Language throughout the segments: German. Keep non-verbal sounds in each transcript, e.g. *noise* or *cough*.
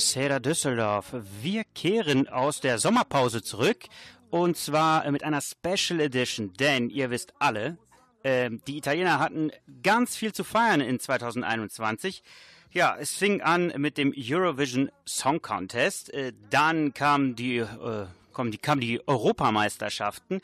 Buonasera Düsseldorf. Wir kehren aus der Sommerpause zurück und zwar mit einer Special Edition, denn ihr wisst alle, äh, die Italiener hatten ganz viel zu feiern in 2021. Ja, es fing an mit dem Eurovision Song Contest, äh, dann kam die, äh, kamen die, kamen die Europameisterschaften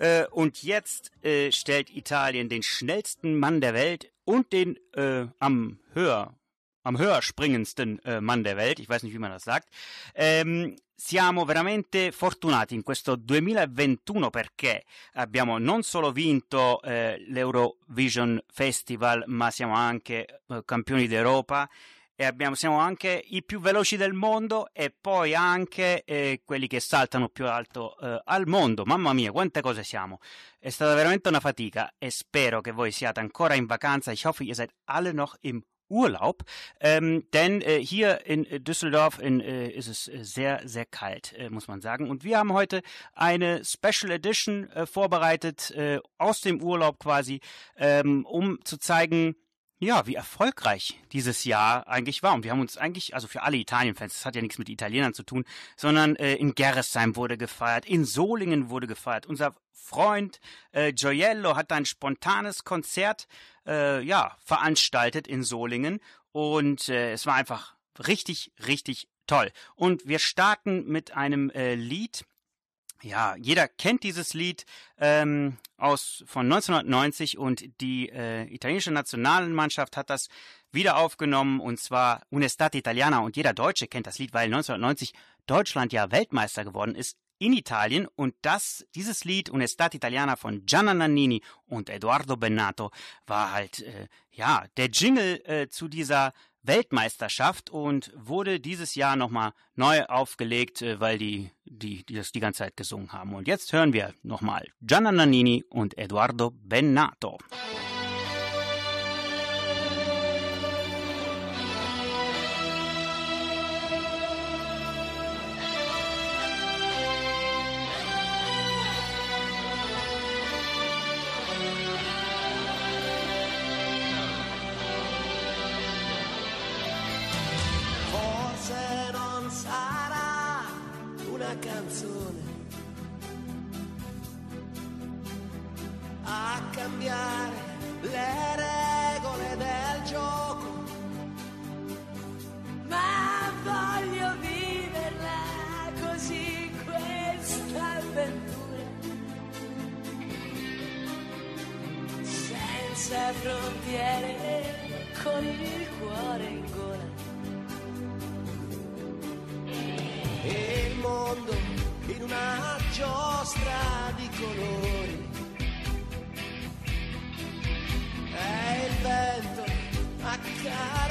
äh, und jetzt äh, stellt Italien den schnellsten Mann der Welt und den äh, am höher am höher springendsten äh, Mann der Welt, ich weiß nicht, wie man das sagt. Ähm, siamo veramente fortunati in questo 2021 perché abbiamo non solo vinto eh, l'Eurovision Festival, ma siamo anche eh, campioni d'Europa e abbiamo, siamo anche i più veloci del mondo e poi anche eh, quelli che saltano più alto eh, al mondo. Mamma mia, quante cose siamo! È stata veramente una fatica e spero che voi siate ancora in vacanza. Ich hoffe, ihr seid alle noch im Urlaub, ähm, denn äh, hier in Düsseldorf in, äh, ist es sehr, sehr kalt, äh, muss man sagen. Und wir haben heute eine Special Edition äh, vorbereitet, äh, aus dem Urlaub quasi, ähm, um zu zeigen, ja, wie erfolgreich dieses Jahr eigentlich war. Und wir haben uns eigentlich, also für alle Italien-Fans, das hat ja nichts mit Italienern zu tun, sondern äh, in Gerresheim wurde gefeiert, in Solingen wurde gefeiert. Unser Freund äh, Gioiello hat ein spontanes Konzert äh, ja, veranstaltet in Solingen. Und äh, es war einfach richtig, richtig toll. Und wir starten mit einem äh, Lied, ja, jeder kennt dieses Lied ähm, aus von 1990 und die äh, italienische Nationalmannschaft hat das wieder aufgenommen und zwar Un'estate Italiana. Und jeder Deutsche kennt das Lied, weil 1990 Deutschland ja Weltmeister geworden ist in Italien und das dieses Lied Un'estate Italiana von Gianna Nannini und Edoardo Bennato war halt äh, ja der Jingle äh, zu dieser Weltmeisterschaft und wurde dieses Jahr nochmal neu aufgelegt, äh, weil die, die, die das die ganze Zeit gesungen haben. Und jetzt hören wir nochmal Gianna Nannini und Eduardo Bennato. sky.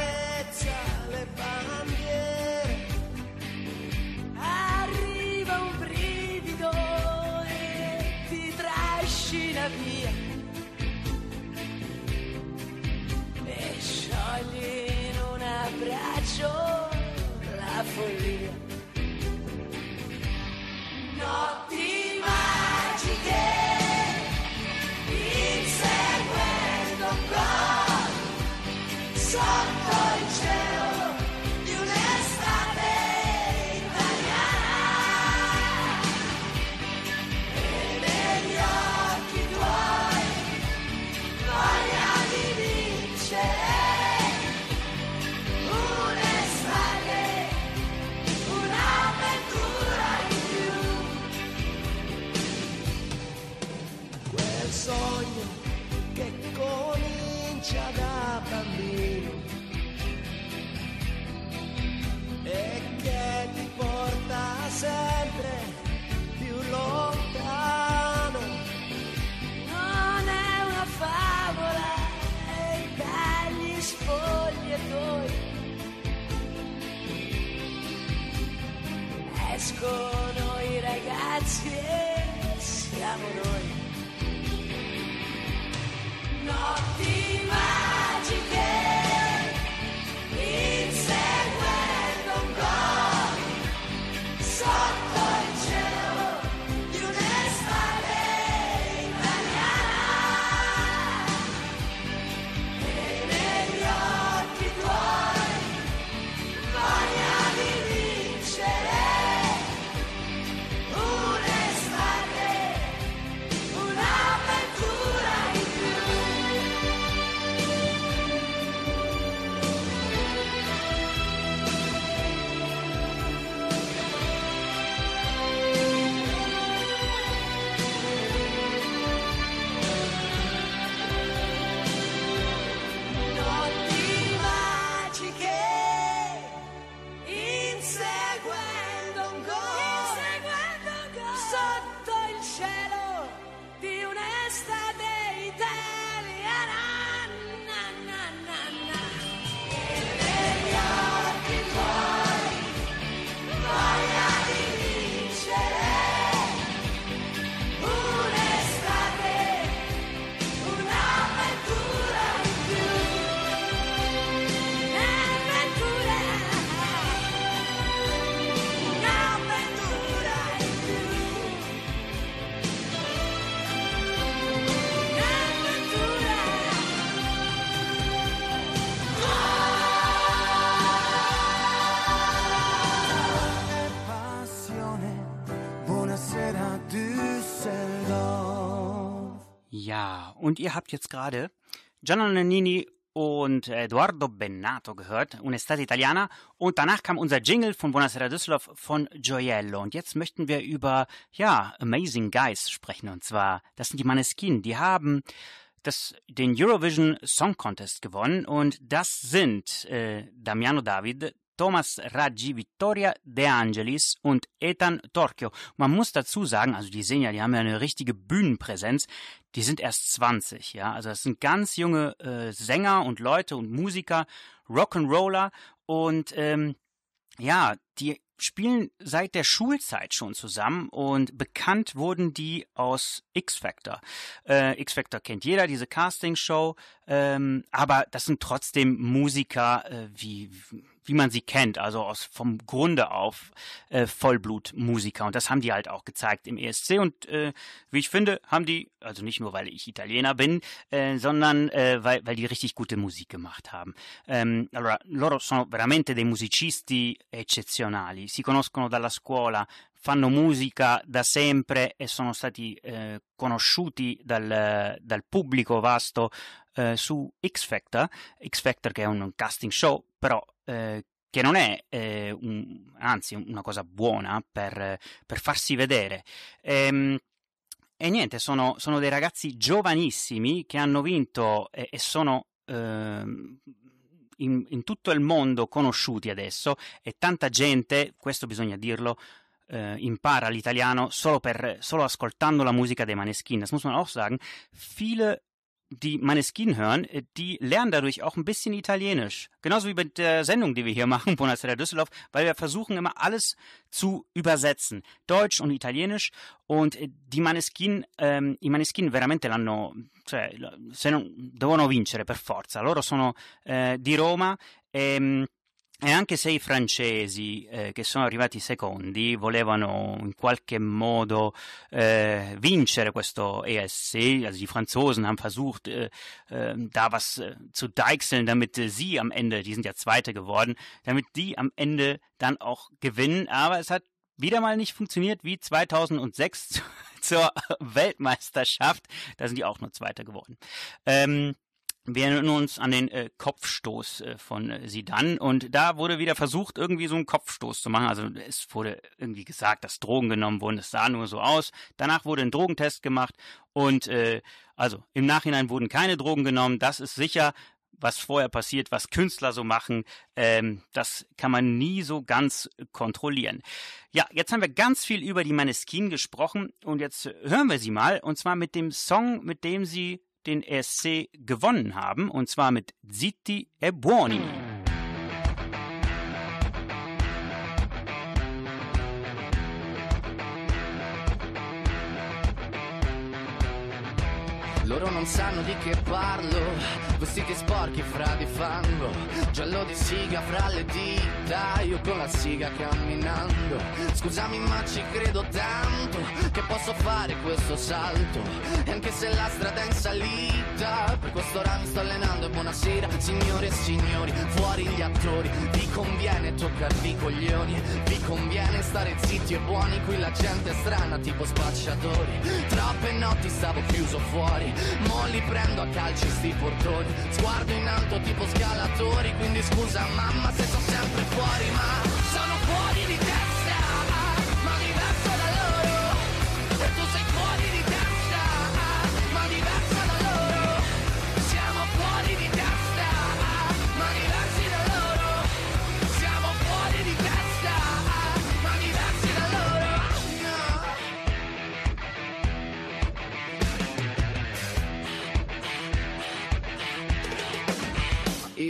Ja, und ihr habt jetzt gerade Gianna Nannini und Eduardo Bennato gehört, Un'estate italiana. Und danach kam unser Jingle von Buonasera Düsseldorf von Gioiello. Und jetzt möchten wir über, ja, Amazing Guys sprechen. Und zwar, das sind die Maneskin. Die haben das, den Eurovision Song Contest gewonnen. Und das sind äh, Damiano David, Thomas Raggi, Vittoria De Angelis und Ethan Torchio. Man muss dazu sagen, also die sehen ja, die haben ja eine richtige Bühnenpräsenz. Die sind erst 20, ja. Also das sind ganz junge äh, Sänger und Leute und Musiker, Rock'n'Roller und ähm, ja, die spielen seit der Schulzeit schon zusammen und bekannt wurden die aus X Factor. Äh, X Factor kennt jeder, diese Castingshow, ähm, aber das sind trotzdem Musiker äh, wie wie man sie kennt, also aus vom Grunde auf äh, Vollblutmusiker. Und das haben die halt auch gezeigt im ESC. Und äh, wie ich finde, haben die, also nicht nur weil ich Italiener bin, äh, sondern äh, weil, weil die richtig gute Musik gemacht haben. Ähm, allora, loro sono veramente dei musicisti eccezionali, si conoscono dalla scuola, fanno musica da sempre e sono stati eh, conosciuti dal, dal, pubblico vasto eh, su X Factor, X Factor che è un casting show, però eh, che non è eh, un, anzi una cosa buona per, per farsi vedere. Ehm, e niente, sono, sono, dei ragazzi giovanissimi che hanno vinto e, e sono ehm, in, in, tutto il mondo conosciuti adesso e tanta gente, questo bisogna dirlo, äh, impara l'italiano solo, per, solo ascoltando la musica dei Maneskin. Das muss man auch sagen. Die Maneskin hören, äh, die lernen dadurch auch ein bisschen Italienisch. Genauso wie mit der Sendung, die wir hier machen, *laughs* Buonasera Düsseldorf, weil wir versuchen immer alles zu übersetzen. Deutsch und Italienisch. Und äh, die Maneskin, ähm, i Maneskin veramente l'hanno, cioè, se non, devono vincere per forza. Loro sono eh, di Roma e e anche se i francesi, eh, che sono arrivati secondi, volevano in qualche modo äh, vincere questo ESC, also die Franzosen haben versucht, äh, äh, da was äh, zu deichseln, damit sie am Ende, die sind ja Zweite geworden, damit die am Ende dann auch gewinnen. Aber es hat wieder mal nicht funktioniert wie 2006 *laughs* zur Weltmeisterschaft. Da sind die auch nur Zweiter geworden. Ähm, wir erinnern uns an den äh, Kopfstoß äh, von äh, Sidan und da wurde wieder versucht, irgendwie so einen Kopfstoß zu machen. Also es wurde irgendwie gesagt, dass Drogen genommen wurden. Es sah nur so aus. Danach wurde ein Drogentest gemacht und äh, also im Nachhinein wurden keine Drogen genommen. Das ist sicher. Was vorher passiert, was Künstler so machen, ähm, das kann man nie so ganz kontrollieren. Ja, jetzt haben wir ganz viel über die Maneskin gesprochen und jetzt hören wir sie mal und zwar mit dem Song, mit dem sie den ESC gewonnen haben, und zwar mit Zitti e Buoni. Loro non sanno di che parlo, vestiti sporchi fra di fango, giallo di siga fra le dita, io con la siga camminando. Scusami ma ci credo tanto che posso fare questo salto, e anche se la strada è in salita, questo ora mi sto allenando e buonasera signore e signori, fuori gli attori, vi conviene toccarvi coglioni, vi conviene stare zitti e buoni, qui la gente è strana tipo spacciatori, troppe notti stavo chiuso fuori Mo li prendo a calci sti portoni Sguardo in alto tipo scalatori Quindi scusa mamma se sono sempre fuori Ma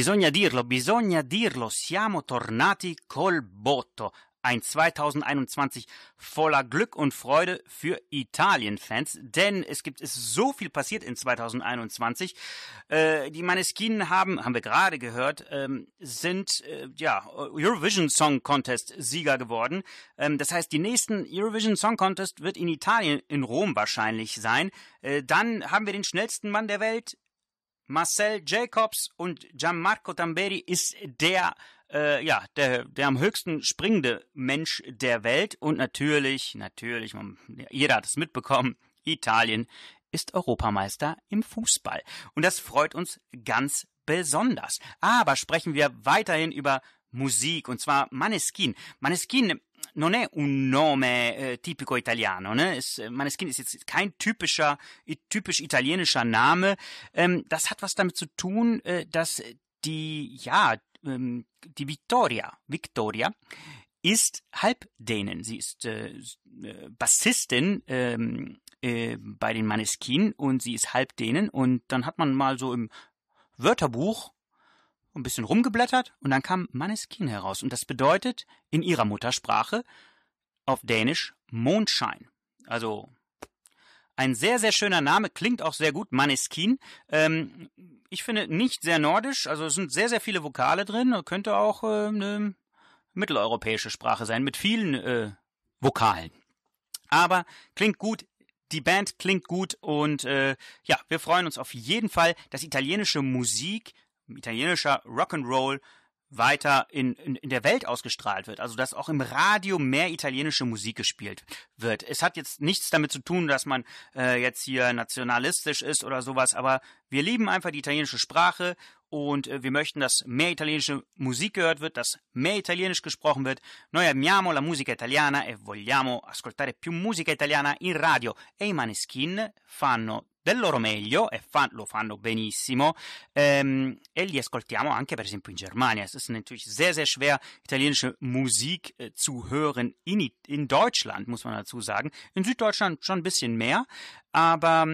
bisogna dirlo, bisogna dirlo, siamo tornati col botto. Ein 2021 voller Glück und Freude für Italien-Fans, denn es gibt es so viel passiert in 2021. Äh, die Maneskin haben, haben wir gerade gehört, ähm, sind äh, ja Eurovision Song Contest Sieger geworden. Ähm, das heißt, die nächsten Eurovision Song Contest wird in Italien, in Rom wahrscheinlich sein. Äh, dann haben wir den schnellsten Mann der Welt, Marcel Jacobs und Gianmarco Tamberi ist der, äh, ja, der, der am höchsten springende Mensch der Welt. Und natürlich, natürlich, man, jeder hat es mitbekommen, Italien ist Europameister im Fußball. Und das freut uns ganz besonders. Aber sprechen wir weiterhin über Musik, und zwar Maneskin. Maneskin non è un nome eh, tipico italiano, ne? Es, Maneskin ist jetzt kein typischer, typisch italienischer Name. Ähm, das hat was damit zu tun, äh, dass die, ja, ähm, die Victoria, Victoria ist Halbdänen. Sie ist äh, Bassistin ähm, äh, bei den Maneskin und sie ist Halbdänen. Und dann hat man mal so im Wörterbuch ein bisschen rumgeblättert und dann kam Maneskin heraus. Und das bedeutet in ihrer Muttersprache auf Dänisch Mondschein. Also ein sehr, sehr schöner Name, klingt auch sehr gut, Maneskin. Ähm, ich finde nicht sehr nordisch, also es sind sehr, sehr viele Vokale drin, könnte auch äh, eine mitteleuropäische Sprache sein, mit vielen äh, Vokalen. Aber klingt gut, die Band klingt gut und äh, ja, wir freuen uns auf jeden Fall, dass italienische Musik italienischer Rock'n'Roll weiter in, in, in der Welt ausgestrahlt wird. Also dass auch im Radio mehr italienische Musik gespielt wird. Es hat jetzt nichts damit zu tun, dass man äh, jetzt hier nationalistisch ist oder sowas, aber wir lieben einfach die italienische Sprache und äh, wir möchten, dass mehr italienische Musik gehört wird, dass mehr Italienisch gesprochen wird. Noi amiamo la musica italiana e vogliamo ascoltare più musica italiana in radio e i Maneskin fanno del loro meglio e fan, lo fanno benissimo ähm, e li ascoltiamo anche per esempio in Germania. Es ist natürlich sehr, sehr schwer, italienische Musik äh, zu hören in, in Deutschland, muss man dazu sagen. In Süddeutschland schon ein bisschen mehr, aber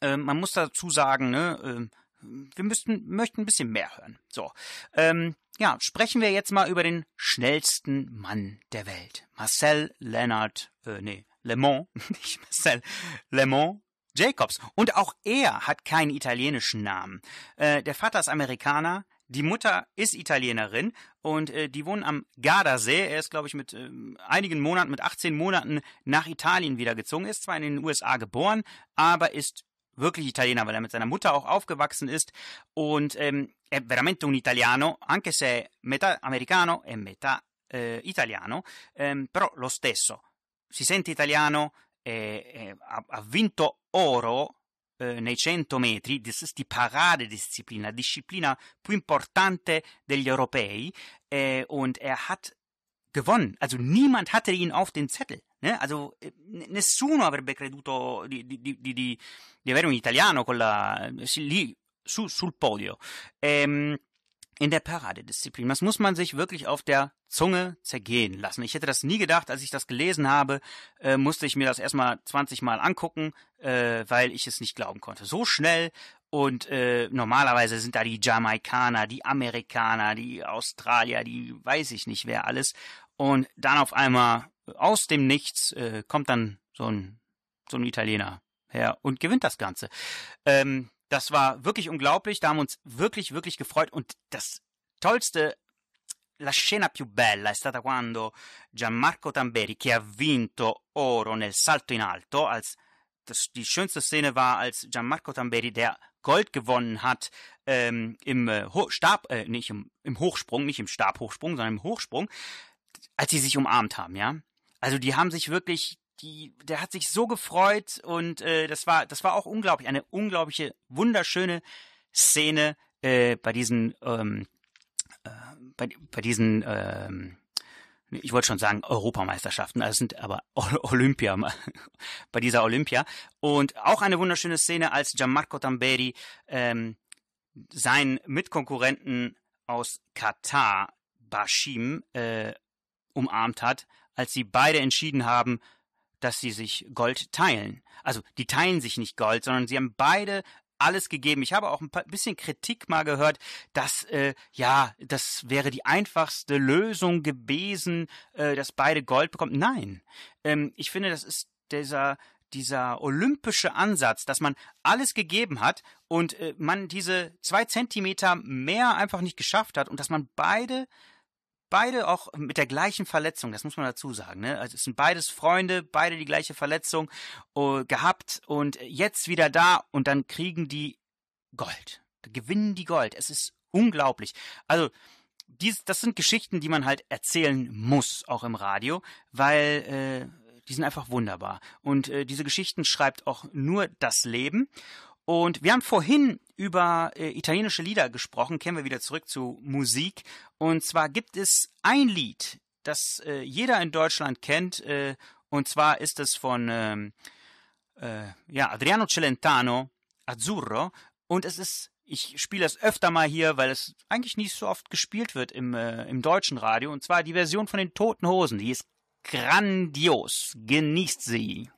äh, man muss dazu sagen, ne, äh, wir müssten, möchten ein bisschen mehr hören. So, ähm, ja, sprechen wir jetzt mal über den schnellsten Mann der Welt. Marcel Leonard, äh, nee, Le Mans, *laughs* nicht Marcel, Le Mans Jacobs. Und auch er hat keinen italienischen Namen. Äh, der Vater ist Amerikaner, die Mutter ist Italienerin und äh, die wohnen am Gardasee. Er ist, glaube ich, mit äh, einigen Monaten, mit 18 Monaten nach Italien wieder gezogen. Ist zwar in den USA geboren, aber ist wirklich Italiener, weil er mit seiner Mutter auch aufgewachsen ist. Und ähm, è veramente un italiano, anche se metà americano e metà eh, italiano, ehm, però lo stesso. Si sente italiano, eh, eh, ha, ha, vinto oro eh, nei 100 metri, das ist die Paradedisziplin, la disciplina più importante degli europei, äh, und er hat gewonnen. Also niemand hatte ihn auf den Zettel. Ne? Also nessuno avrebbe creduto di, di, di, di, avere un italiano con la, lì su, sul podio. Ähm, in der Paradedisziplin. Das muss man sich wirklich auf der Zunge zergehen lassen. Ich hätte das nie gedacht, als ich das gelesen habe, äh, musste ich mir das erstmal 20 Mal angucken, äh, weil ich es nicht glauben konnte. So schnell und äh, normalerweise sind da die Jamaikaner, die Amerikaner, die Australier, die weiß ich nicht wer alles. Und dann auf einmal aus dem Nichts äh, kommt dann so ein, so ein Italiener her und gewinnt das Ganze. Ähm, das war wirklich unglaublich, da haben wir uns wirklich, wirklich gefreut. Und das Tollste, la scena più bella è stata quando Gianmarco Tamberi, che ha vinto oro nel salto in alto als das, die schönste Szene war, als Gianmarco Tamberi, der Gold gewonnen hat, ähm, im äh, Stab, äh, nicht im, im Hochsprung, nicht im Stabhochsprung, sondern im Hochsprung, als sie sich umarmt haben, ja. Also die haben sich wirklich, die, der hat sich so gefreut und äh, das war, das war auch unglaublich, eine unglaubliche, wunderschöne Szene äh, bei diesen, ähm, äh, bei, bei diesen ähm, ich wollte schon sagen Europameisterschaften, das sind aber *laughs* Olympia, bei dieser Olympia. Und auch eine wunderschöne Szene, als Gianmarco Tamberi ähm, seinen Mitkonkurrenten aus Katar, Bashim, äh, umarmt hat, als sie beide entschieden haben, dass sie sich Gold teilen. Also die teilen sich nicht Gold, sondern sie haben beide alles gegeben. Ich habe auch ein bisschen Kritik mal gehört, dass äh, ja, das wäre die einfachste Lösung gewesen, äh, dass beide Gold bekommen. Nein, ähm, ich finde, das ist dieser dieser olympische Ansatz, dass man alles gegeben hat und äh, man diese zwei Zentimeter mehr einfach nicht geschafft hat und dass man beide beide auch mit der gleichen Verletzung, das muss man dazu sagen. Ne? Also es sind beides Freunde, beide die gleiche Verletzung uh, gehabt und jetzt wieder da und dann kriegen die Gold. Gewinnen die Gold. Es ist unglaublich. Also dies, das sind Geschichten, die man halt erzählen muss, auch im Radio, weil äh, die sind einfach wunderbar. Und äh, diese Geschichten schreibt auch nur das Leben. Und wir haben vorhin über äh, italienische Lieder gesprochen, kehren wir wieder zurück zu Musik. Und zwar gibt es ein Lied, das äh, jeder in Deutschland kennt. Äh, und zwar ist es von ähm, äh, ja, Adriano Celentano, Azzurro. Und es ist, ich spiele es öfter mal hier, weil es eigentlich nicht so oft gespielt wird im, äh, im deutschen Radio. Und zwar die Version von den Toten Hosen. Die ist grandios. Genießt sie.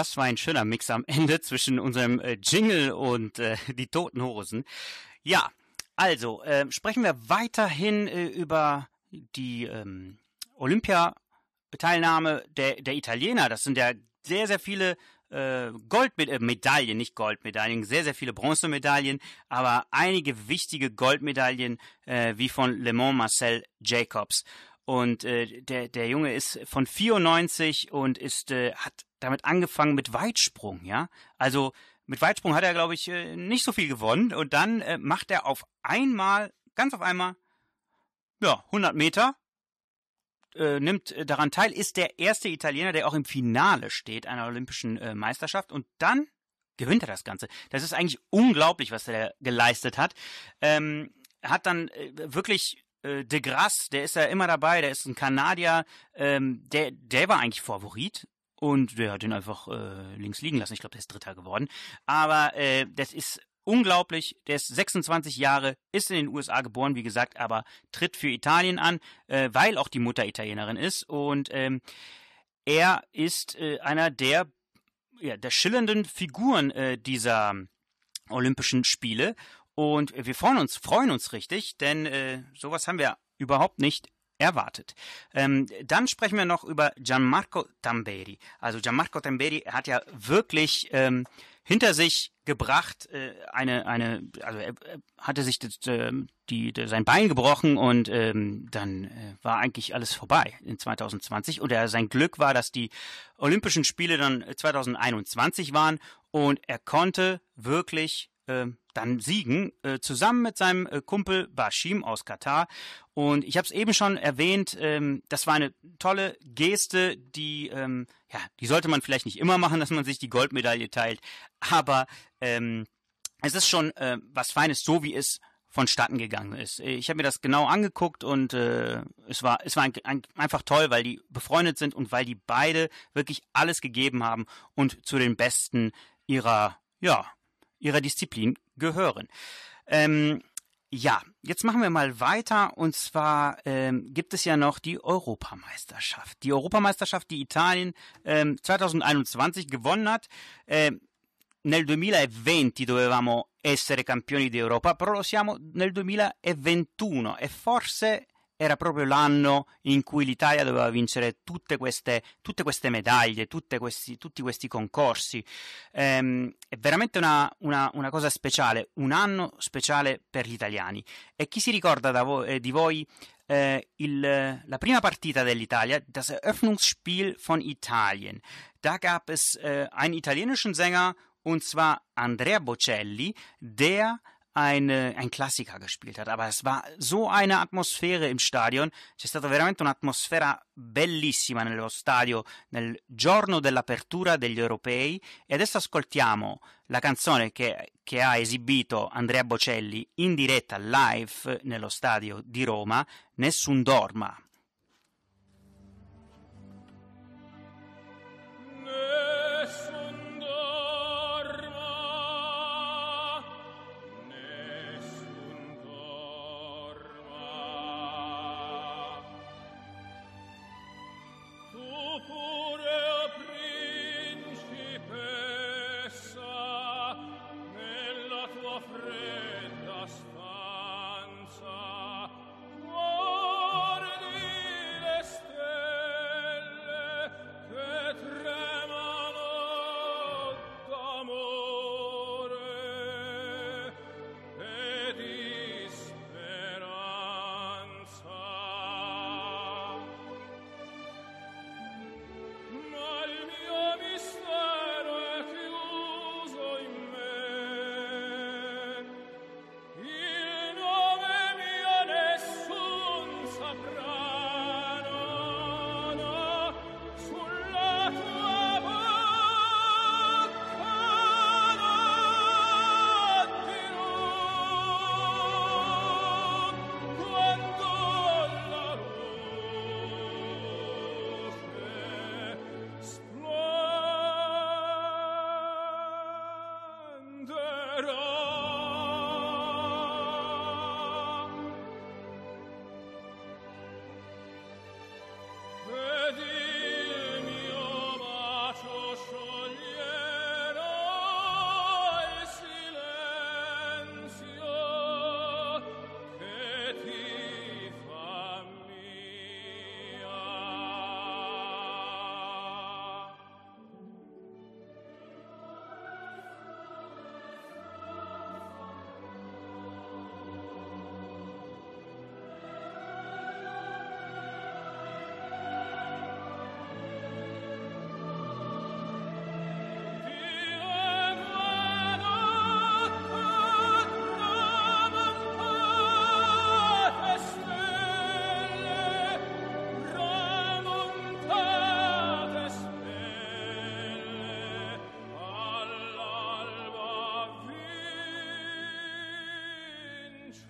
Das war ein schöner Mix am Ende zwischen unserem äh, Jingle und äh, die Toten Hosen. Ja, also äh, sprechen wir weiterhin äh, über die ähm, Olympiateilnahme der, der Italiener. Das sind ja sehr, sehr viele äh, Goldmedaillen, nicht Goldmedaillen, sehr, sehr viele Bronzemedaillen, aber einige wichtige Goldmedaillen, äh, wie von Le Mans Marcel Jacobs. Und äh, der, der Junge ist von 94 und ist, äh, hat damit angefangen mit Weitsprung, ja. Also mit Weitsprung hat er, glaube ich, äh, nicht so viel gewonnen. Und dann äh, macht er auf einmal, ganz auf einmal, ja, 100 Meter, äh, nimmt äh, daran teil, ist der erste Italiener, der auch im Finale steht einer Olympischen äh, Meisterschaft. Und dann gewinnt er das Ganze. Das ist eigentlich unglaublich, was er geleistet hat. Ähm, hat dann äh, wirklich De Grasse, der ist ja immer dabei, der ist ein Kanadier, ähm, der, der war eigentlich Favorit und der hat ihn einfach äh, links liegen lassen. Ich glaube, der ist Dritter geworden. Aber äh, das ist unglaublich. Der ist 26 Jahre, ist in den USA geboren, wie gesagt, aber tritt für Italien an, äh, weil auch die Mutter Italienerin ist. Und ähm, er ist äh, einer der, ja, der schillernden Figuren äh, dieser Olympischen Spiele. Und wir freuen uns, freuen uns richtig, denn äh, sowas haben wir überhaupt nicht erwartet. Ähm, dann sprechen wir noch über Gianmarco Tamberi. Also Gianmarco Tamberi hat ja wirklich ähm, hinter sich gebracht äh, eine eine also er, er hatte sich das, äh, die, die, sein Bein gebrochen und ähm, dann äh, war eigentlich alles vorbei in 2020 und er, sein Glück war, dass die Olympischen Spiele dann 2021 waren und er konnte wirklich äh, dann siegen, äh, zusammen mit seinem äh, Kumpel Bashim aus Katar. Und ich habe es eben schon erwähnt, ähm, das war eine tolle Geste, die, ähm, ja, die sollte man vielleicht nicht immer machen, *laughs* dass man sich die Goldmedaille teilt, aber ähm, es ist schon äh, was Feines, so wie es vonstatten gegangen ist. Ich habe mir das genau angeguckt und äh, es war es war ein, ein, einfach toll, weil die befreundet sind und weil die beide wirklich alles gegeben haben und zu den Besten ihrer ja ihrer Disziplin gehören. Ähm, ja, jetzt machen wir mal weiter und zwar ähm, gibt es ja noch die Europameisterschaft. Die Europameisterschaft, die Italien ähm, 2021 gewonnen hat. Ähm, nel 2020 dovevamo essere campioni d'Europa, però lo siamo nel 2021 e forse era proprio l'anno in cui l'Italia doveva vincere tutte queste, tutte queste medaglie, questi, tutti questi concorsi. Ehm, è veramente una, una, una, cosa speciale, un anno speciale per gli italiani. E chi si ricorda vo- eh, di voi eh, il, la prima partita dell'Italia, das Eröffnungsspiel von Italien? Da gab es äh, einen italienischen Sänger, und zwar Andrea Bocelli, der eine, ein Klassiker gespielt hat, aber es war so eine Atmosphäre im Stadion, c'è stata veramente un'atmosfera bellissima nello stadio nel giorno dell'apertura degli europei. E adesso ascoltiamo la canzone che, che ha esibito Andrea Bocelli in diretta live nello stadio di Roma, Nessun Dorma. Oh.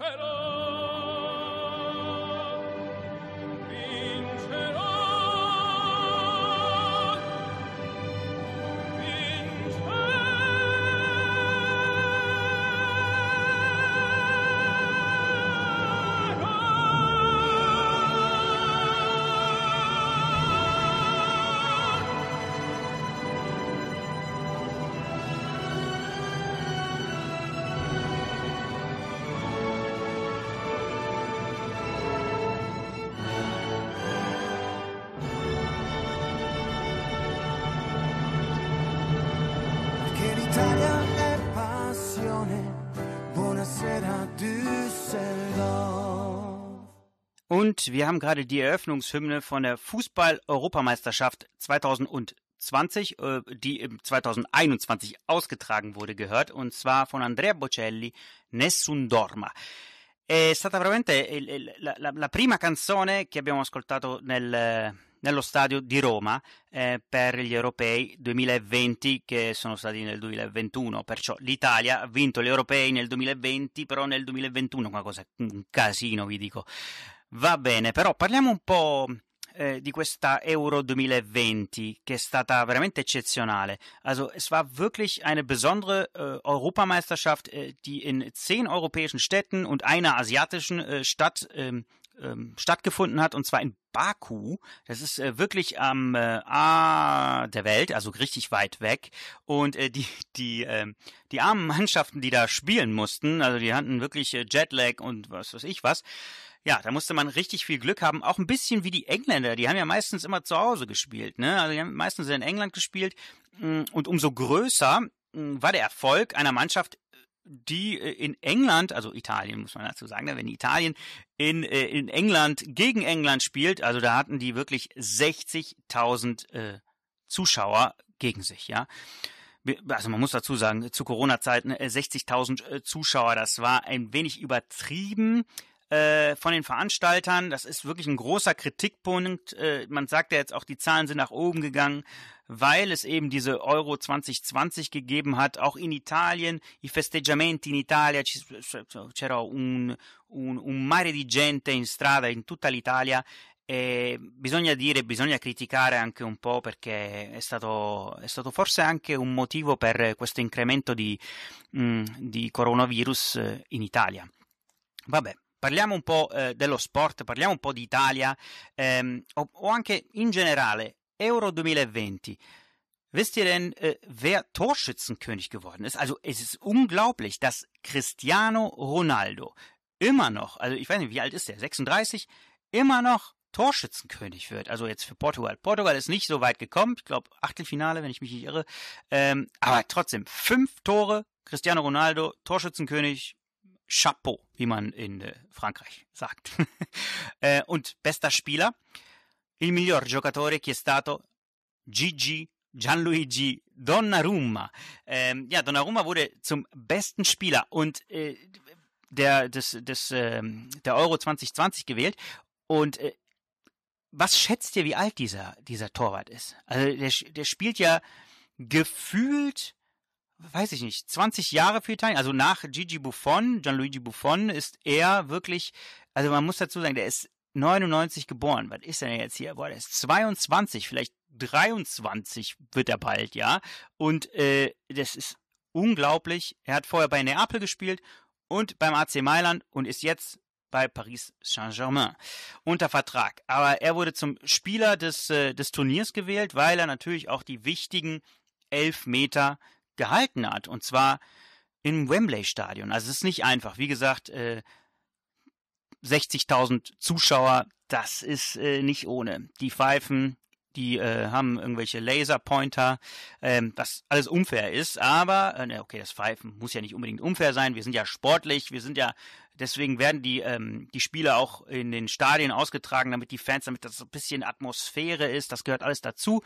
ferro Und wir haben gerade die Eröffnungshymne von der Fußball-Europameisterschaft 2020, äh, die im 2021 ausgetragen wurde, gehört, und zwar von Andrea Bocelli, Nessun Dorma. È stata veramente la, la, la prima canzone che abbiamo ascoltato nel, nello stadio di Roma eh, per gli europei 2020 che sono stati nel 2021. Perciò l'Italia ha vinto gli europei nel 2020, però nel 2021 una cosa, un casino vi dico. Va bene, però parliamo un po' eh, di questa Euro 2020, che è stata veramente eccezionale. Also es war wirklich eine besondere äh, Europameisterschaft, äh, die in zehn europäischen Städten und einer asiatischen äh, Stadt ähm, ähm, stattgefunden hat, und zwar in Baku. Das ist äh, wirklich am äh, A der Welt, also richtig weit weg. Und äh, die, die, äh, die armen Mannschaften, die da spielen mussten, also die hatten wirklich äh, Jetlag und was weiß ich was, ja, da musste man richtig viel Glück haben. Auch ein bisschen wie die Engländer. Die haben ja meistens immer zu Hause gespielt. Ne? Also die haben meistens in England gespielt. Mm, und umso größer mm, war der Erfolg einer Mannschaft, die äh, in England, also Italien muss man dazu sagen, ne? wenn Italien in, äh, in England gegen England spielt, also da hatten die wirklich 60.000 äh, Zuschauer gegen sich, ja also man muss dazu sagen, zu Corona-Zeiten 60.000 äh, Zuschauer, das war ein wenig übertrieben. Äh, von den Veranstaltern. Das ist wirklich ein großer Kritikpunkt. Äh, man sagt ja jetzt auch, die Zahlen sind nach oben gegangen, weil es eben diese Euro 2020 gegeben hat, auch in Italien. I festeggiamenti in Italia, c'era un, un, un mare di gente in strada in tutta l'Italia. E bisogna dire, bisogna criticare anche un po' perché è stato, è stato forse anche un motivo per questo incremento di, mh, mm, di coronavirus eh, in Italia. Vabbè, parliamo un po' eh, dello sport, parliamo un po' di Italia ähm, o, o, anche in generale Euro 2020. Wisst ihr denn, äh, wer Torschützenkönig geworden ist? Also es ist unglaublich, dass Cristiano Ronaldo immer noch, also ich weiß nicht, wie alt ist der, 36, immer noch Torschützenkönig wird. Also jetzt für Portugal. Portugal ist nicht so weit gekommen, ich glaube Achtelfinale, wenn ich mich nicht irre. Ähm, aber trotzdem, fünf Tore, Cristiano Ronaldo, Torschützenkönig, Chapeau, wie man in äh, Frankreich sagt. *laughs* äh, und bester Spieler, il miglior giocatore che è stato Gigi Gianluigi Donnarumma. Ähm, ja, Donnarumma wurde zum besten Spieler und äh, der, des, des, äh, der Euro 2020 gewählt. Und äh, was schätzt ihr, wie alt dieser, dieser Torwart ist? Also der, der spielt ja gefühlt weiß ich nicht, 20 Jahre für Italien. Also nach Gigi Buffon, Gianluigi Buffon, ist er wirklich, also man muss dazu sagen, der ist 99 geboren. Was ist denn jetzt hier? Boah, der ist 22, vielleicht 23 wird er bald, ja. Und äh, das ist unglaublich. Er hat vorher bei Neapel gespielt und beim AC Mailand und ist jetzt bei Paris Saint-Germain unter Vertrag. Aber er wurde zum Spieler des, äh, des Turniers gewählt, weil er natürlich auch die wichtigen elf Meter gehalten hat. Und zwar im Wembley-Stadion. Also es ist nicht einfach. Wie gesagt, äh, 60.000 Zuschauer, das ist äh, nicht ohne. Die pfeifen, die äh, haben irgendwelche Laserpointer, ähm, was alles unfair ist. Aber, äh, okay, das Pfeifen muss ja nicht unbedingt unfair sein. Wir sind ja sportlich, wir sind ja, deswegen werden die, ähm, die Spiele auch in den Stadien ausgetragen, damit die Fans, damit das so ein bisschen Atmosphäre ist. Das gehört alles dazu.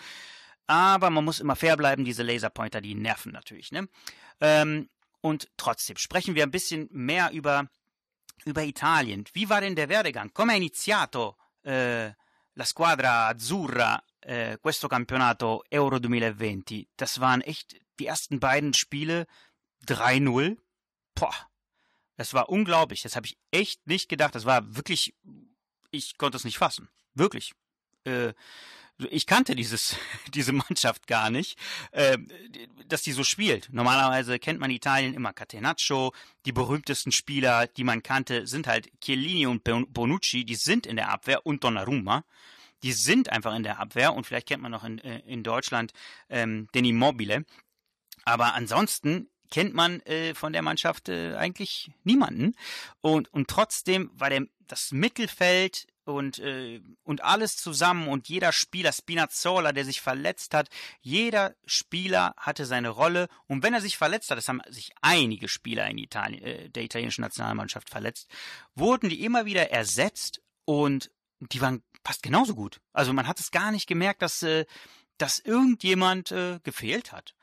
Aber man muss immer fair bleiben, diese Laserpointer, die nerven natürlich. Ne? Ähm, und trotzdem sprechen wir ein bisschen mehr über, über Italien. Wie war denn der Werdegang? Come ha iniziato äh, la squadra azzurra äh, questo campionato Euro 2020? Das waren echt die ersten beiden Spiele 3-0. Boah. Das war unglaublich. Das habe ich echt nicht gedacht. Das war wirklich, ich konnte es nicht fassen. Wirklich. Äh, ich kannte dieses, *laughs* diese Mannschaft gar nicht, äh, dass die so spielt. Normalerweise kennt man Italien immer Catenaccio. Die berühmtesten Spieler, die man kannte, sind halt Chiellini und Bonucci. Die sind in der Abwehr und Donnarumma. Die sind einfach in der Abwehr und vielleicht kennt man noch in, äh, in Deutschland ähm, den Immobile. Aber ansonsten kennt man äh, von der Mannschaft äh, eigentlich niemanden. Und, und trotzdem war der, das Mittelfeld und, äh, und alles zusammen und jeder Spieler, Spinazzola, der sich verletzt hat, jeder Spieler hatte seine Rolle und wenn er sich verletzt hat, es haben sich einige Spieler in Italien, äh, der italienischen Nationalmannschaft verletzt, wurden die immer wieder ersetzt und die waren fast genauso gut. Also man hat es gar nicht gemerkt, dass, äh, dass irgendjemand äh, gefehlt hat.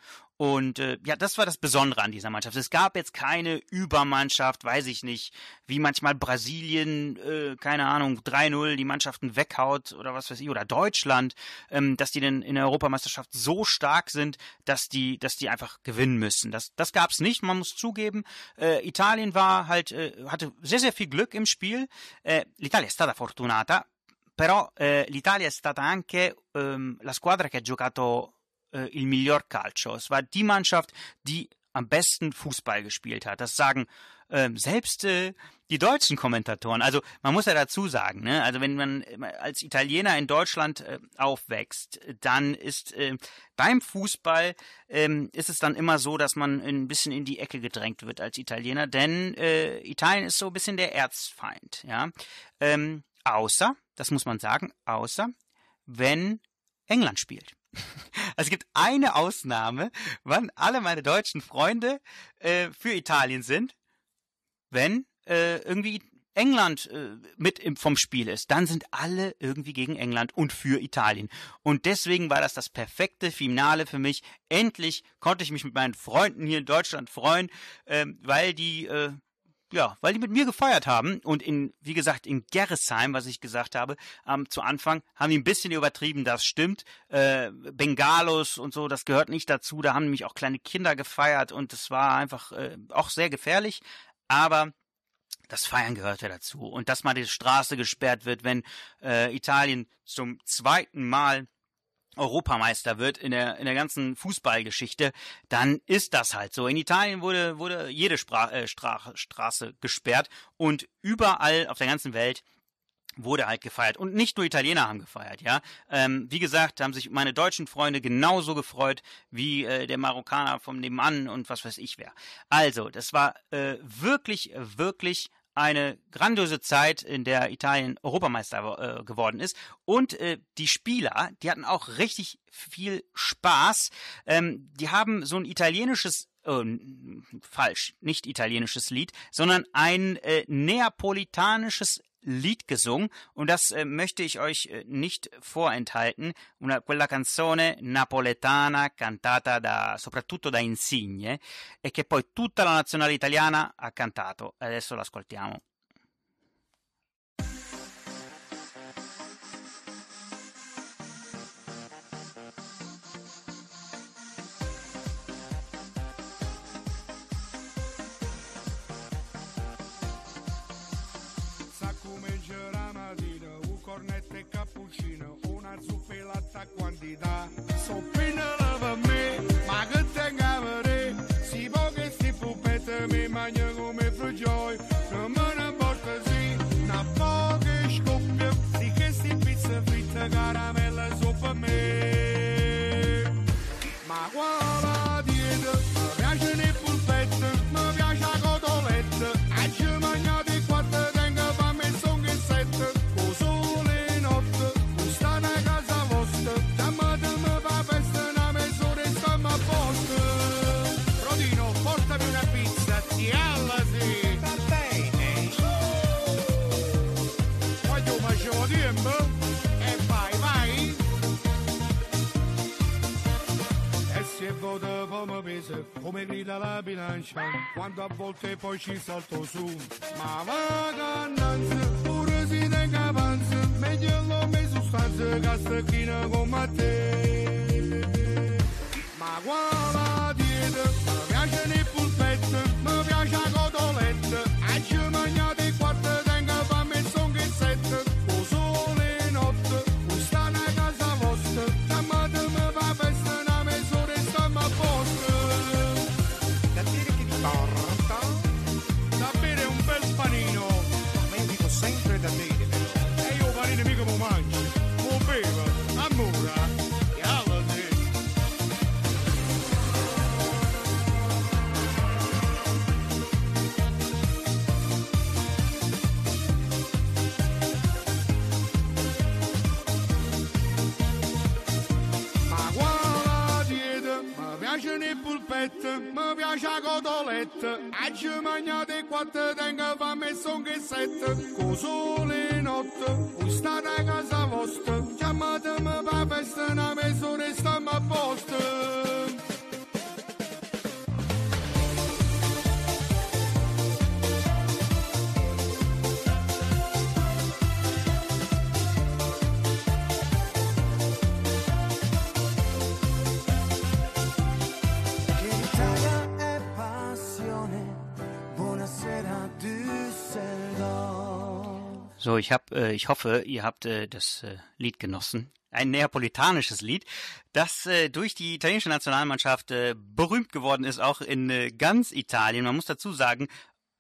Und äh, ja, das war das Besondere an dieser Mannschaft. Es gab jetzt keine Übermannschaft, weiß ich nicht, wie manchmal Brasilien, äh, keine Ahnung, 3-0 die Mannschaften weghaut oder was weiß ich, oder Deutschland, ähm, dass die denn in der Europameisterschaft so stark sind, dass die, dass die einfach gewinnen müssen. Das, das gab es nicht, man muss zugeben. Äh, Italien war halt, äh, hatte sehr, sehr viel Glück im Spiel. Äh, L'Italia è stata fortunata, però eh, l'Italia è stata anche ehm, la squadra che ha giocato äh, il miglior calcio. Es war die Mannschaft, die am besten Fußball gespielt hat. Das sagen äh, selbst äh, die deutschen Kommentatoren. Also man muss ja dazu sagen, ne? also wenn man als Italiener in Deutschland äh, aufwächst, dann ist äh, beim Fußball ähm, ist es dann immer so, dass man ein bisschen in die Ecke gedrängt wird als Italiener, denn äh, Italien ist so ein bisschen der Erzfeind, ja. Ähm, außer, das muss man sagen, außer wenn England spielt. *laughs* Also es gibt eine Ausnahme, wann alle meine deutschen Freunde äh, für Italien sind, wenn äh, irgendwie England äh, mit im, vom Spiel ist, dann sind alle irgendwie gegen England und für Italien. Und deswegen war das das perfekte Finale für mich. Endlich konnte ich mich mit meinen Freunden hier in Deutschland freuen, äh, weil die äh, ja, weil die mit mir gefeiert haben. Und in, wie gesagt, in Gerresheim, was ich gesagt habe, ähm, zu Anfang, haben die ein bisschen übertrieben, das stimmt. Äh, Bengalos und so, das gehört nicht dazu. Da haben nämlich auch kleine Kinder gefeiert und es war einfach äh, auch sehr gefährlich. Aber das Feiern gehörte dazu. Und dass mal die Straße gesperrt wird, wenn äh, Italien zum zweiten Mal Europameister wird in der, in der ganzen Fußballgeschichte, dann ist das halt so. In Italien wurde, wurde jede Spra äh, Stra Straße gesperrt und überall auf der ganzen Welt wurde halt gefeiert. Und nicht nur Italiener haben gefeiert, ja. Ähm, wie gesagt, haben sich meine deutschen Freunde genauso gefreut wie äh, der Marokkaner vom Nebenan und was weiß ich wer. Also, das war äh, wirklich, wirklich eine grandiose Zeit, in der Italien Europameister äh, geworden ist. Und äh, die Spieler, die hatten auch richtig viel Spaß. Ähm, die haben so ein italienisches äh, falsch, nicht italienisches Lied, sondern ein äh, neapolitanisches Lied gesungen und das äh, möchte ich euch äh, nicht vorenthalten. Una, quella canzone napoletana cantata da, soprattutto da Insigne e che poi tutta la nazionale italiana ha cantato. Adesso l'ascoltiamo. chaque So Son pesa, come grida la bilancia, quando a volte poi ci salto su. Ma vacanza, pure si tenga avanza, meglio come sostanza che stecchina come te. Ma quale dieta, mi piace il cotoletta. Oggi mangiate quattro tengo fame e son che sette. Con sole notte, voi state a casa vostra. So, ich hab, äh, ich hoffe, ihr habt äh, das äh, Lied genossen. Ein neapolitanisches Lied, das äh, durch die italienische Nationalmannschaft äh, berühmt geworden ist, auch in äh, ganz Italien. Man muss dazu sagen,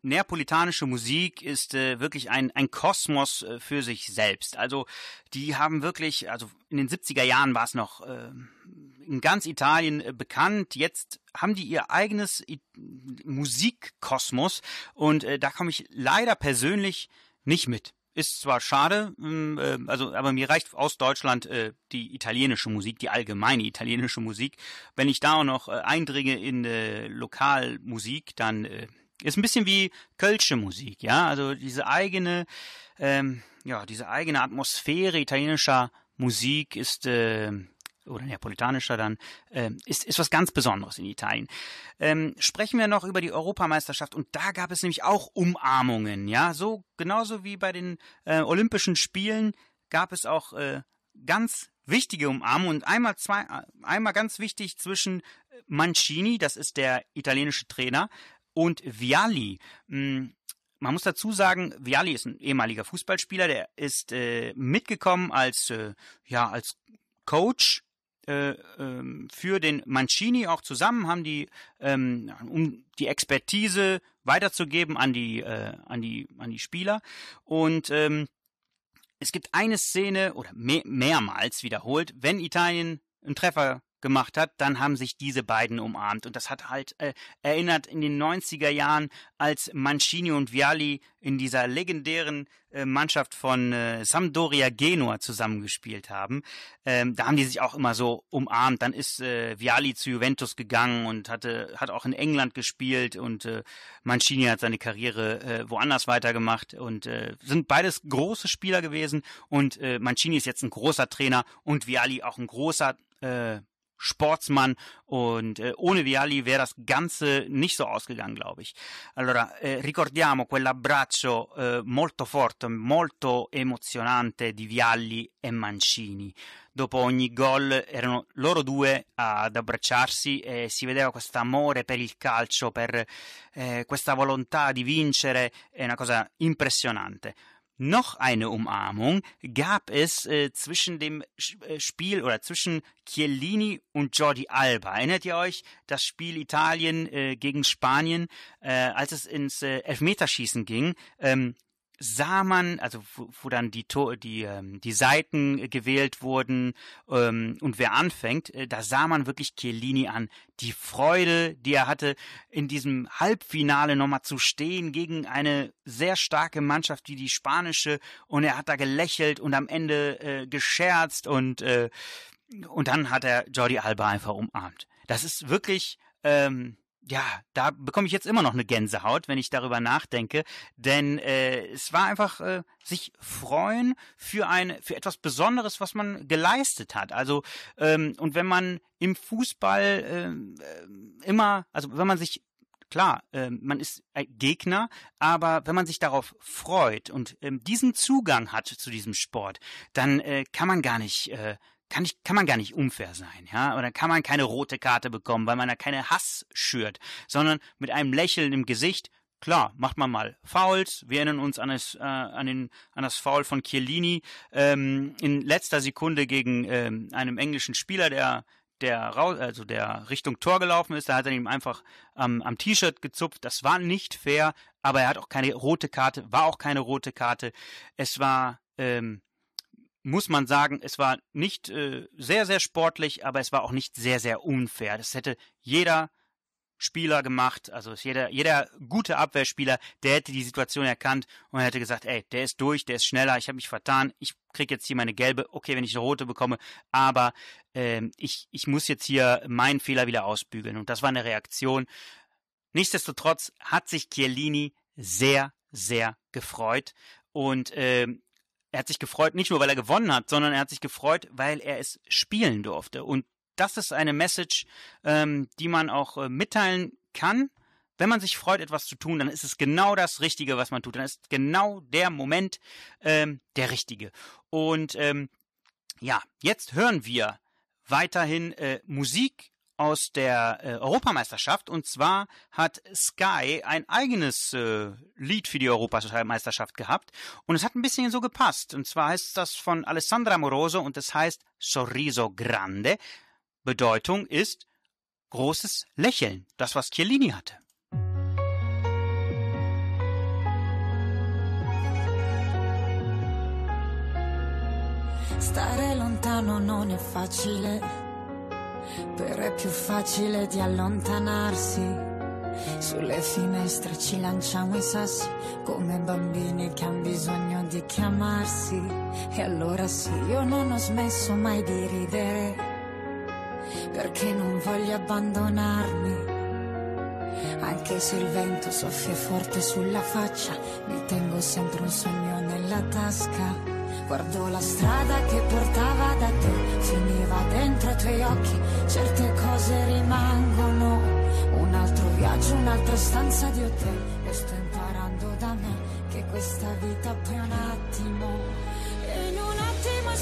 neapolitanische Musik ist äh, wirklich ein, ein Kosmos äh, für sich selbst. Also die haben wirklich, also in den 70er Jahren war es noch äh, in ganz Italien äh, bekannt. Jetzt haben die ihr eigenes I Musikkosmos und äh, da komme ich leider persönlich nicht mit. Ist zwar schade, äh, also aber mir reicht aus Deutschland äh, die italienische Musik, die allgemeine italienische Musik. Wenn ich da auch noch äh, eindringe in äh, Lokalmusik, dann äh, ist ein bisschen wie Kölsche Musik, ja, also diese eigene, ähm, ja, diese eigene Atmosphäre italienischer Musik ist äh, oder neapolitanischer dann, äh, ist, ist was ganz Besonderes in Italien. Ähm, sprechen wir noch über die Europameisterschaft und da gab es nämlich auch Umarmungen, ja, so genauso wie bei den äh, Olympischen Spielen gab es auch äh, ganz wichtige Umarmungen und einmal zwei, einmal ganz wichtig zwischen Mancini, das ist der italienische Trainer, und Vialli. Hm, man muss dazu sagen, Vialli ist ein ehemaliger Fußballspieler, der ist äh, mitgekommen als äh, ja als Coach äh, für den Mancini auch zusammen haben die ähm, um die Expertise weiterzugeben an die äh, an die an die Spieler. Und ähm, es gibt eine Szene oder mehr, mehrmals wiederholt, wenn Italien einen Treffer gemacht hat, dann haben sich diese beiden umarmt. Und das hat halt äh, erinnert in den 90er Jahren, als Mancini und Vialli in dieser legendären äh, Mannschaft von äh, Sampdoria Genua zusammengespielt haben. Ähm, da haben die sich auch immer so umarmt. Dann ist äh, Vialli zu Juventus gegangen und hatte, hat auch in England gespielt und äh, Mancini hat seine Karriere äh, woanders weitergemacht und äh, sind beides große Spieler gewesen und äh, Mancini ist jetzt ein großer Trainer und Vialli auch ein großer äh, Sportsmann und äh, ohne Vialli wäre das Ganze nicht so ausgegangen, glaube ich. Allora, eh, ricordiamo quell'abbraccio eh, molto forte, molto emozionante di Vialli e Mancini. Dopo ogni gol erano loro due ad abbracciarsi e si vedeva questo amore per il calcio, per eh, questa volontà di vincere, è una cosa impressionante. Noch eine Umarmung gab es äh, zwischen dem Spiel oder zwischen Chiellini und Jordi Alba. Erinnert ihr euch das Spiel Italien äh, gegen Spanien, äh, als es ins äh, Elfmeterschießen ging? Ähm, sah man, also wo, wo dann die, die, ähm, die Seiten gewählt wurden ähm, und wer anfängt, äh, da sah man wirklich Chiellini an. Die Freude, die er hatte, in diesem Halbfinale nochmal zu stehen gegen eine sehr starke Mannschaft wie die spanische und er hat da gelächelt und am Ende äh, gescherzt und, äh, und dann hat er Jordi Alba einfach umarmt. Das ist wirklich ähm, ja, da bekomme ich jetzt immer noch eine Gänsehaut, wenn ich darüber nachdenke, denn äh, es war einfach äh, sich freuen für ein für etwas Besonderes, was man geleistet hat. Also ähm, und wenn man im Fußball äh, immer, also wenn man sich klar, äh, man ist Gegner, aber wenn man sich darauf freut und ähm, diesen Zugang hat zu diesem Sport, dann äh, kann man gar nicht äh, kann, ich, kann man gar nicht unfair sein, ja, oder kann man keine rote Karte bekommen, weil man da keine Hass schürt, sondern mit einem Lächeln im Gesicht, klar, macht man mal Fouls, wir erinnern uns an das, äh, an, den, an das Foul von Chiellini ähm, in letzter Sekunde gegen ähm, einem englischen Spieler, der der raus, also der Richtung Tor gelaufen ist, da hat er ihm einfach ähm, am T-Shirt gezupft. Das war nicht fair, aber er hat auch keine rote Karte, war auch keine rote Karte. Es war ähm, muss man sagen, es war nicht äh, sehr, sehr sportlich, aber es war auch nicht sehr, sehr unfair. Das hätte jeder Spieler gemacht, also jeder, jeder gute Abwehrspieler, der hätte die Situation erkannt und hätte gesagt, ey, der ist durch, der ist schneller, ich habe mich vertan, ich kriege jetzt hier meine gelbe, okay, wenn ich eine rote bekomme, aber ähm, ich, ich muss jetzt hier meinen Fehler wieder ausbügeln. Und das war eine Reaktion. Nichtsdestotrotz hat sich Chiellini sehr, sehr gefreut und ähm, er hat sich gefreut, nicht nur weil er gewonnen hat, sondern er hat sich gefreut, weil er es spielen durfte. Und das ist eine Message, ähm, die man auch äh, mitteilen kann. Wenn man sich freut, etwas zu tun, dann ist es genau das Richtige, was man tut. Dann ist genau der Moment ähm, der richtige. Und ähm, ja, jetzt hören wir weiterhin äh, Musik aus der äh, Europameisterschaft. Und zwar hat Sky ein eigenes äh, Lied für die Europameisterschaft gehabt. Und es hat ein bisschen so gepasst. Und zwar heißt das von Alessandra Moroso und es heißt Sorriso Grande. Bedeutung ist großes Lächeln. Das, was Chiellini hatte. Stare lontano non è facile, però è più facile di allontanarsi. Sulle finestre ci lanciamo i sassi come bambini che hanno bisogno di chiamarsi. E allora sì, io non ho smesso mai di ridere, perché non voglio abbandonarmi. Anche se il vento soffia forte sulla faccia, mi tengo sempre un sogno nella tasca. Guardo la strada che portava da te, finiva dentro i tuoi occhi, certe cose rimangono. Un altro viaggio, un'altra stanza di hotel, e sto imparando da me che questa vita poi è un attimo. E in un attimo è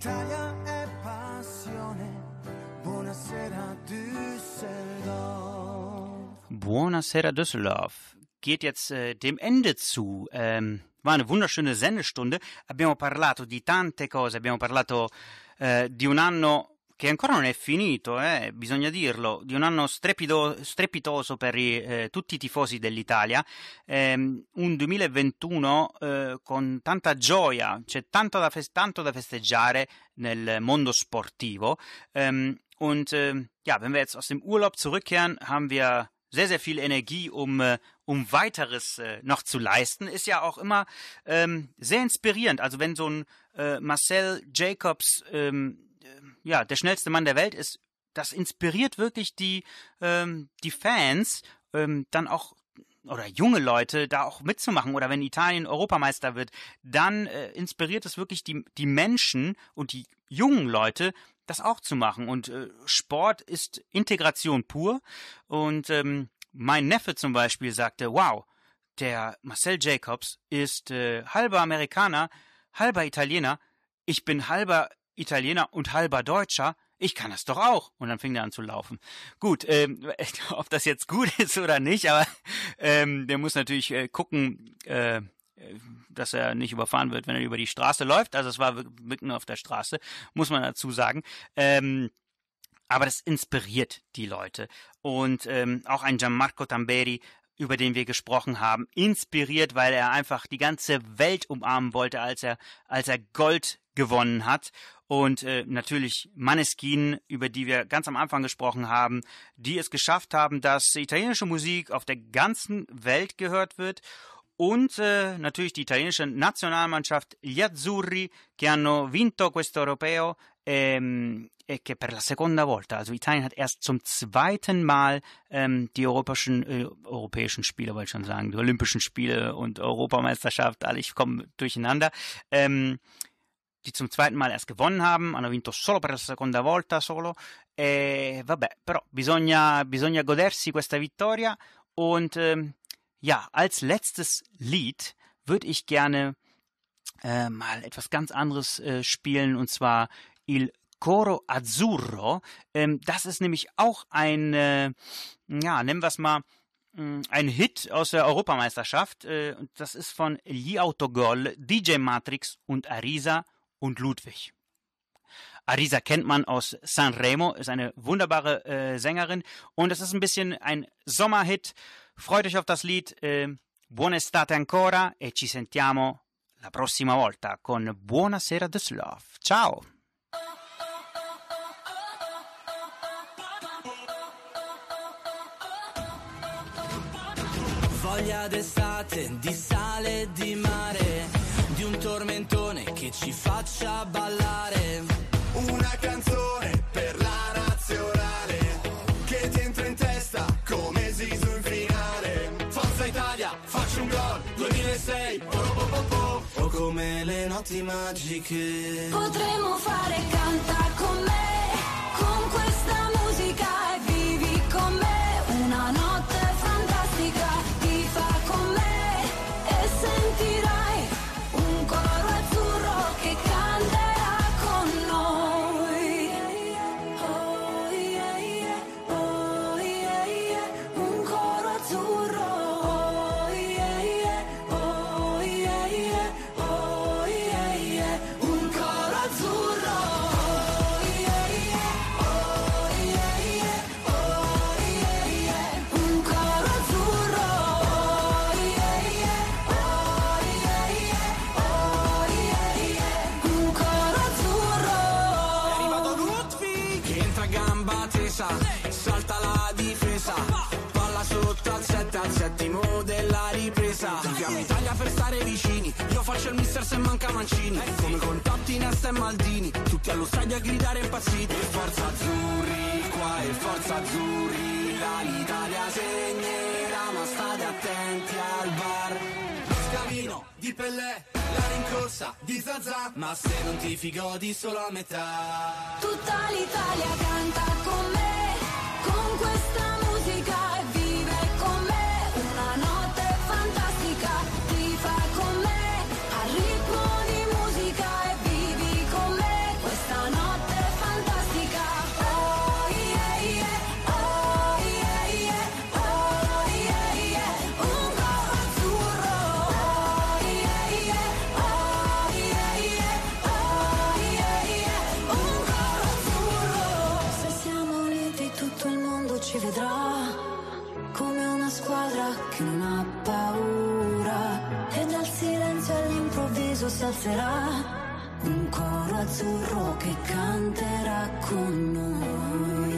L'Italia è passione. Buonasera Düsseldorf. Buonasera Düsseldorf geht jetzt äh, dem Ende zu. Ähm, war eine wunderschöne Sendestunde. Abbiamo parlato di tante cose, abbiamo parlato eh, di un anno che ancora non è finito, eh, bisogna dirlo, di un anno strepido- strepitoso per i, eh, tutti i tifosi dell'Italia, Ehm, un 2021 eh, con tanta gioia, c'è tanto da, fes- tanto da festeggiare nel mondo sportivo. Ähm, und ähm, ja, wenn wir jetzt aus dem Urlaub zurückkehren, haben wir sehr, sehr viel Energie, um, äh, um weiteres äh, noch zu leisten. Ist ja auch immer ähm, sehr inspirierend. Also wenn so ein äh, Marcel Jacobs, ähm, äh, ja, der schnellste Mann der Welt ist, das inspiriert wirklich die, ähm, die Fans, ähm, dann auch oder junge Leute da auch mitzumachen oder wenn Italien Europameister wird, dann äh, inspiriert es wirklich die, die Menschen und die jungen Leute, das auch zu machen. Und äh, Sport ist Integration pur. Und ähm, mein Neffe zum Beispiel sagte, wow, der Marcel Jacobs ist äh, halber Amerikaner, halber Italiener. Ich bin halber Italiener und halber Deutscher ich kann das doch auch. Und dann fing er an zu laufen. Gut, ähm, *laughs* ob das jetzt gut ist oder nicht, aber ähm, der muss natürlich äh, gucken, äh, dass er nicht überfahren wird, wenn er über die Straße läuft. Also es war mitten auf der Straße, muss man dazu sagen. Ähm, aber das inspiriert die Leute. Und ähm, auch ein Gianmarco Tamberi, über den wir gesprochen haben, inspiriert, weil er einfach die ganze Welt umarmen wollte, als er, als er Gold gewonnen hat. Und äh, natürlich Maneskin, über die wir ganz am Anfang gesprochen haben, die es geschafft haben, dass italienische Musik auf der ganzen Welt gehört wird. Und äh, natürlich die italienische Nationalmannschaft, gli Azzurri, che hanno vinto questo europeo e che per la seconda volta, also Italien hat erst zum zweiten Mal ähm, die europäischen, äh, europäischen Spiele, wollte ich schon sagen, die Olympischen Spiele und Europameisterschaft, alle, ich komme durcheinander, ähm, die zum zweiten Mal erst gewonnen haben, hanno vinto solo per la seconda volta solo, e vabbè, però bisogna, bisogna godersi questa vittoria und ähm, ja, als letztes Lied würde ich gerne äh, mal etwas ganz anderes äh, spielen und zwar Il Coro Azzurro. Ähm, das ist nämlich auch ein, äh, ja, nennen wir es mal, mm, ein Hit aus der Europameisterschaft. Äh, das ist von Gli Autogol, DJ Matrix und Arisa und Ludwig. Arisa kennt man aus Sanremo, ist eine wunderbare äh, Sängerin und es ist ein bisschen ein Sommerhit. Freut euch auf das Lied. Äh, Buona estate ancora e ci sentiamo la prossima volta con Buonasera Düsseldorf. Ciao! Voglia d'estate, di sale e di mare tormentone che ci faccia ballare. Una canzone per la nazionale che ti entra in testa come Sisu in finale. Forza Italia, faccio un gol, 2006, oh, oh, oh, oh. o come le notti magiche. Potremmo fare canta con me, se manca Mancini, come con Totti, Nesta e Maldini, tutti allo stadio a gridare impazziti. E forza azzurri, qua e forza azzurri, là l'Italia segnerà, ma state attenti al bar. Scavino di Pellè, la rincorsa di Zazà. Ma se non ti figo di solo a metà. Tutta l'Italia canta con me, con questa alzerà un coro azzurro che canterà con noi.